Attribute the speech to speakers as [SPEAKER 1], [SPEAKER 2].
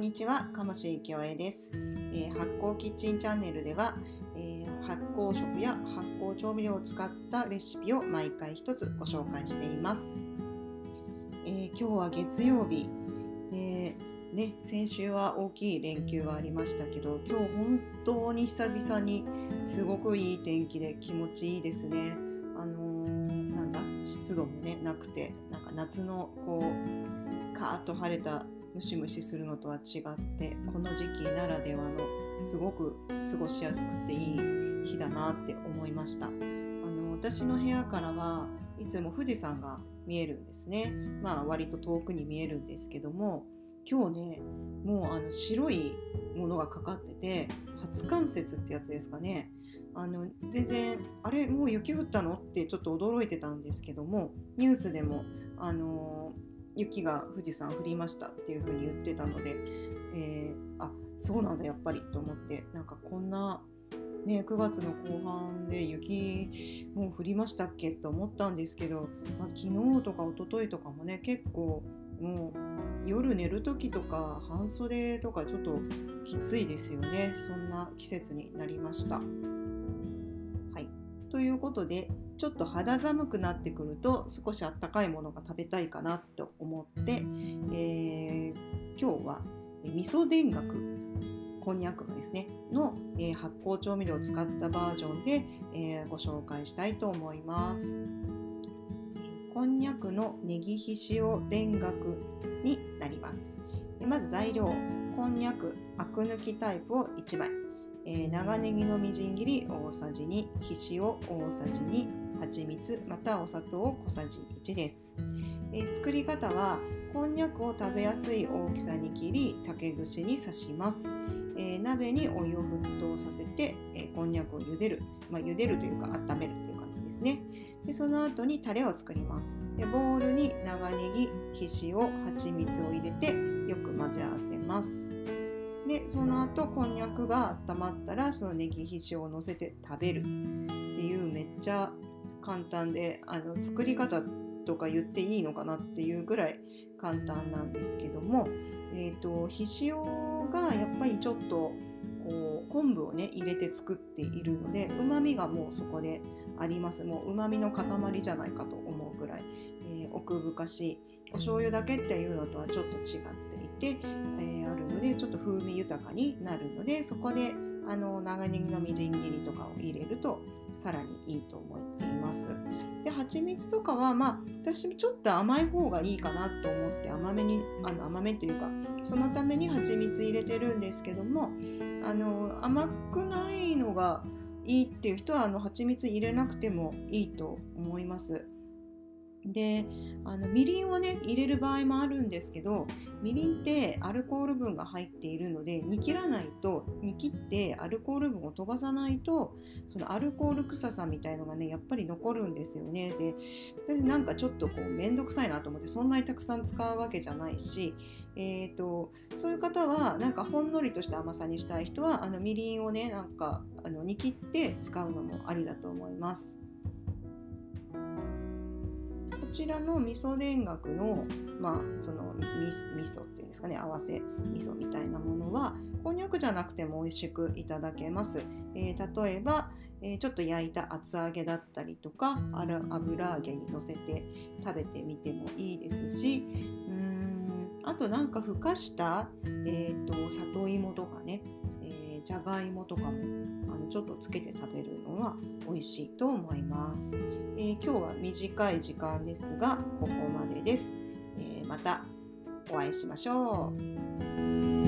[SPEAKER 1] んにちは、鴨志清江です、えー発酵キッチンチャンネルでは、えー発酵食や発酵調味料を使ったレシピを毎回一つご紹介しています。えー今日は月曜日で、ね、先週は大きい連休がありましたけど、今日本当に久々にすごくいい天気で気持ちいいですね。あのーなんだ湿度もねなくてなんか夏のこうカーッと晴れたムシムシするのとは違ってこの時期ならではのすごく過ごしやすくていい日だなって思いました。あの私の部屋からはいつも富士山が見えるんですね。まあ割と遠くに見えるんですけども今日ねもうあの白いものがかかってて初冠雪ってやつですかね。あの全然あれもう雪降ったの？ってちょっと驚いてたんですけどもニュースでもあの雪が富士山降りましたっていう風に言ってたので、えーあそうなんだやっぱりと思ってなんかこんな、ね、9月の後半で雪もう降りましたっけと思ったんですけど、まあ、昨日とか一昨日とかもね結構もう夜寝る時とか半袖とかちょっときついですよねそんな季節になりました。はい、ということでちょっと肌寒くなってくると少しあったかいものが食べたいかなと思って、えー今日はえ味噌田楽こんにゃくのですねの、えー発酵調味料を使ったバージョンで、えーご紹介したいと思います。こんにゃくのネギひしお田楽になります。まず材料こんにゃくアク抜きタイプを1枚えー長ネギのみじん切り大さじ2、ひしお大さじ2、蜂蜜またお砂糖小さじ1です、えー作り方はこんにゃくを食べやすい大きさに切り竹串に刺します、えー鍋にお湯を沸騰させて、えーこんにゃくを茹でる、まあ、茹でるというか温めるという感じですね。でその後にタレを作ります。でボウルに長ネギ、ひしお、蜂蜜を入れてよく混ぜ合わせます。でその後こんにゃくが温まったらそのネギひしを乗せて食べる。っていうめっちゃ簡単であの作り方とか言っていいのかなっていうぐらい簡単なんですけども、えー、とひしおがやっぱりちょっとこう昆布をね入れて作っているのでうまみがもうそこであります。もううまみの塊じゃないかと思うぐらい、えー奥深しい。お醤油だけっていうのとはちょっと違っていて、えーあるのでちょっと風味豊かになるのでそこであの長ネギのみじん切りとかを入れるとさらにいいと思っています。で蜂蜜とかはまあ私ちょっと甘い方がいいかなと思って甘めにあの甘めっていうかそのために蜂蜜入れてるんですけどもあの甘くないのがいいっていう人はあの蜂蜜入れなくてもいいと思います。であのみりんをね入れる場合もあるんですけどみりんってアルコール分が入っているので煮切らないと煮切ってアルコール分を飛ばさないとそのアルコール臭さみたいのがねやっぱり残るんですよねで私なんかちょっとこう面倒くさいなと思ってそんなにたくさん使うわけじゃないしえー、とそういう方はなんかほんのりとした甘さにしたい人はあのみりんをねなんかあの煮切って使うのもありだと思います。こちらの味噌田楽の、まあ、そのみ味噌っていうんですかね合わせ味噌みたいなものはこんにゃくじゃなくても美味しくいただけます、えー例えば、えーちょっと焼いた厚揚げだったりとかある油揚げにのせて食べてみてもいいですしうーんあとなんかふかした、えー、と里芋とかね、がいもとかもあのちょっとつけて食べるのは美味しいと思います。えー今日は短い時間ですがここまでです、えーまたお会いしましょう。